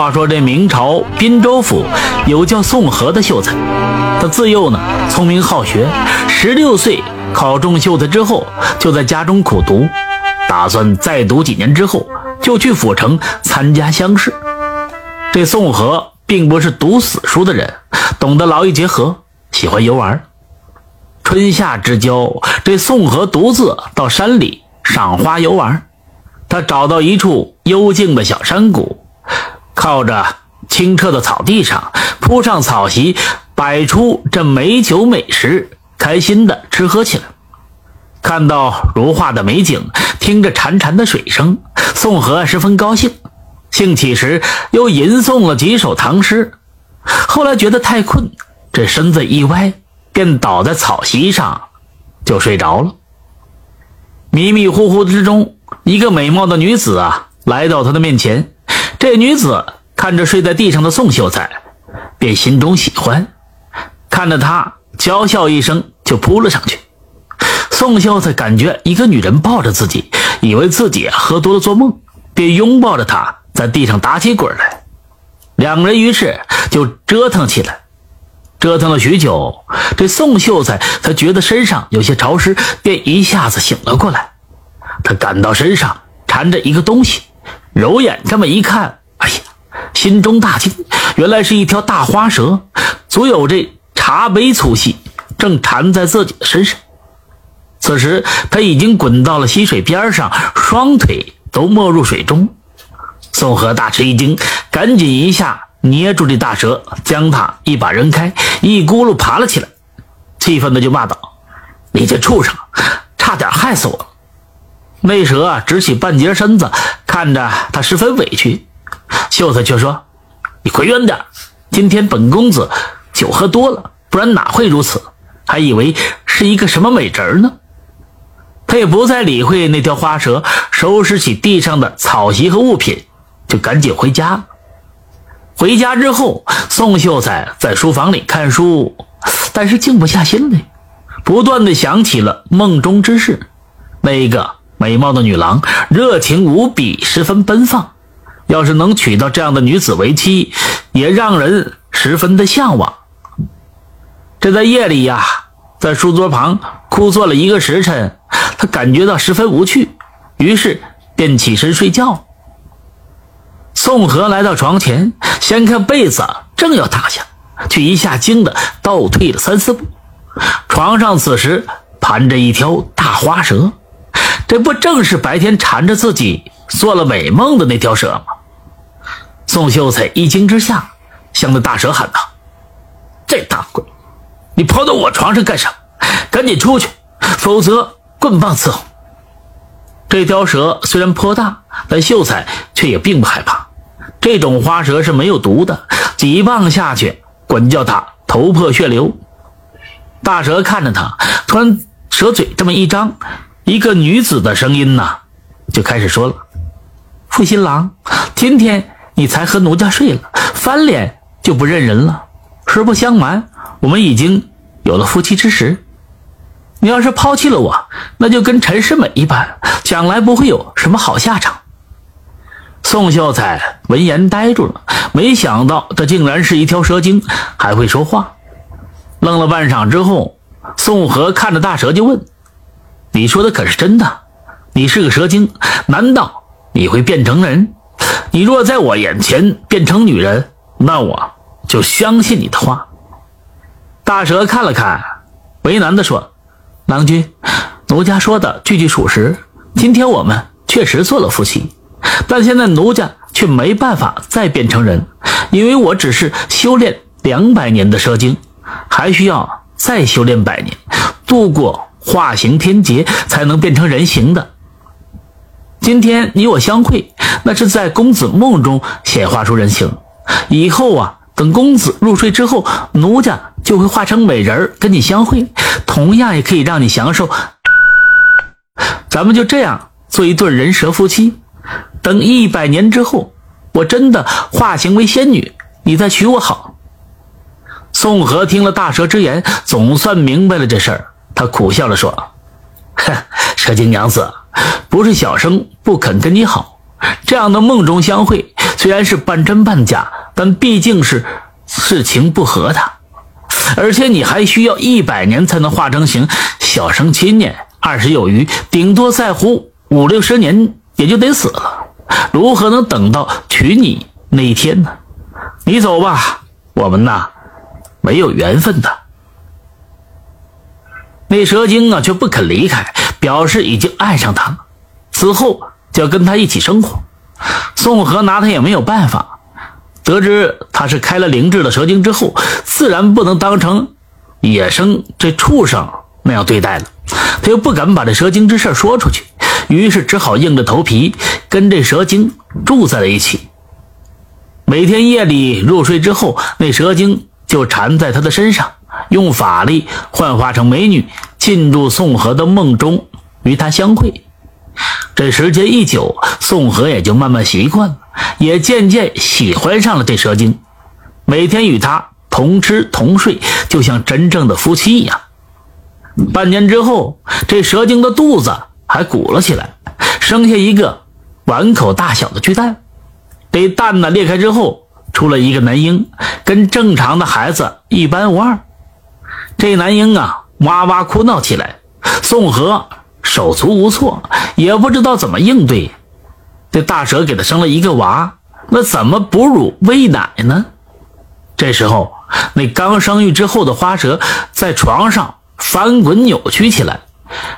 话说这明朝滨州府有叫宋和的秀才，他自幼呢聪明好学，十六岁考中秀才之后，就在家中苦读，打算再读几年之后就去府城参加乡试。这宋和并不是读死书的人，懂得劳逸结合，喜欢游玩。春夏之交，这宋和独自到山里赏花游玩。他找到一处幽静的小山谷。靠着清澈的草地上铺上草席，摆出这美酒美食，开心的吃喝起来。看到如画的美景，听着潺潺的水声，宋和十分高兴。兴起时又吟诵了几首唐诗。后来觉得太困，这身子一歪，便倒在草席上就睡着了。迷迷糊糊之中，一个美貌的女子啊来到他的面前。这女子看着睡在地上的宋秀才，便心中喜欢，看着他娇笑一声，就扑了上去。宋秀才感觉一个女人抱着自己，以为自己喝多了做梦，便拥抱着她在地上打起滚来。两人于是就折腾起来，折腾了许久，这宋秀才才觉得身上有些潮湿，便一下子醒了过来。他感到身上缠着一个东西。揉眼这么一看，哎呀，心中大惊，原来是一条大花蛇，足有这茶杯粗细，正缠在自己的身上。此时他已经滚到了溪水边上，双腿都没入水中。宋河大吃一惊，赶紧一下捏住这大蛇，将它一把扔开，一咕噜爬了起来，气愤的就骂道：“你这畜生，差点害死我！”那蛇啊，直起半截身子，看着他十分委屈。秀才却说：“你滚远点！今天本公子酒喝多了，不然哪会如此？还以为是一个什么美人呢。”他也不再理会那条花蛇，收拾起地上的草席和物品，就赶紧回家。回家之后，宋秀才在书房里看书，但是静不下心来，不断的想起了梦中之事，那个。美貌的女郎，热情无比，十分奔放。要是能娶到这样的女子为妻，也让人十分的向往。这在夜里呀，在书桌旁枯坐了一个时辰，他感觉到十分无趣，于是便起身睡觉。宋河来到床前，掀开被子，正要躺下，却一下惊得倒退了三四步。床上此时盘着一条大花蛇。这不正是白天缠着自己做了美梦的那条蛇吗？宋秀才一惊之下，向那大蛇喊道：“这大鬼，你跑到我床上干什么？赶紧出去，否则棍棒伺候！”这条蛇虽然颇大，但秀才却也并不害怕。这种花蛇是没有毒的，几棒下去，滚叫他头破血流。大蛇看着他，突然蛇嘴这么一张。一个女子的声音呐，就开始说了：“负心郎，今天你才和奴家睡了，翻脸就不认人了。实不相瞒，我们已经有了夫妻之实。你要是抛弃了我，那就跟陈世美一般，将来不会有什么好下场。”宋秀才闻言呆住了，没想到这竟然是一条蛇精，还会说话。愣了半晌之后，宋河看着大蛇就问。你说的可是真的？你是个蛇精，难道你会变成人？你若在我眼前变成女人，那我就相信你的话。大蛇看了看，为难的说：“郎君，奴家说的句句属实。今天我们确实做了夫妻，但现在奴家却没办法再变成人，因为我只是修炼两百年的蛇精，还需要再修炼百年，度过。”化形天劫才能变成人形的。今天你我相会，那是在公子梦中显化出人形。以后啊，等公子入睡之后，奴家就会化成美人跟你相会，同样也可以让你享受。咱们就这样做一对人蛇夫妻。等一百年之后，我真的化形为仙女，你再娶我好。宋河听了大蛇之言，总算明白了这事儿。他苦笑着说：“蛇精娘子，不是小生不肯跟你好，这样的梦中相会，虽然是半真半假，但毕竟是事情不合的。而且你还需要一百年才能化成形，小生七年，二十有余，顶多再活五六十年也就得死了，如何能等到娶你那一天呢？你走吧，我们呐没有缘分的。那蛇精啊却不肯离开，表示已经爱上他了，此后就要跟他一起生活。宋河拿他也没有办法。得知他是开了灵智的蛇精之后，自然不能当成野生这畜生那样对待了。他又不敢把这蛇精之事说出去，于是只好硬着头皮跟这蛇精住在了一起。每天夜里入睡之后，那蛇精就缠在他的身上，用法力幻化成美女，进入宋河的梦中，与他相会。这时间一久，宋河也就慢慢习惯了。也渐渐喜欢上了这蛇精，每天与他同吃同睡，就像真正的夫妻一样。半年之后，这蛇精的肚子还鼓了起来，生下一个碗口大小的巨蛋。这蛋呢裂开之后，出了一个男婴，跟正常的孩子一般无二。这男婴啊，哇哇哭闹起来，宋河手足无措，也不知道怎么应对。这大蛇给他生了一个娃，那怎么哺乳喂奶呢？这时候，那刚生育之后的花蛇在床上翻滚扭曲起来，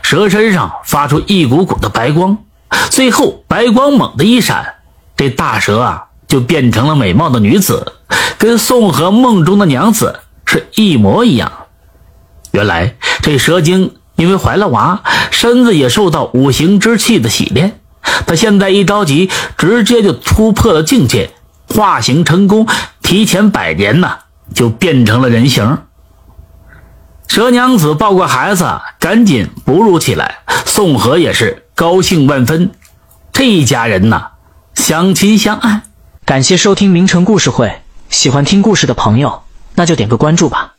蛇身上发出一股股的白光，最后白光猛地一闪，这大蛇啊就变成了美貌的女子，跟宋河梦中的娘子是一模一样。原来这蛇精因为怀了娃，身子也受到五行之气的洗炼。他现在一着急，直接就突破了境界，化形成功，提前百年呢就变成了人形。蛇娘子抱过孩子，赶紧哺乳起来。宋河也是高兴万分，这一家人呐相亲相爱。感谢收听名城故事会，喜欢听故事的朋友，那就点个关注吧。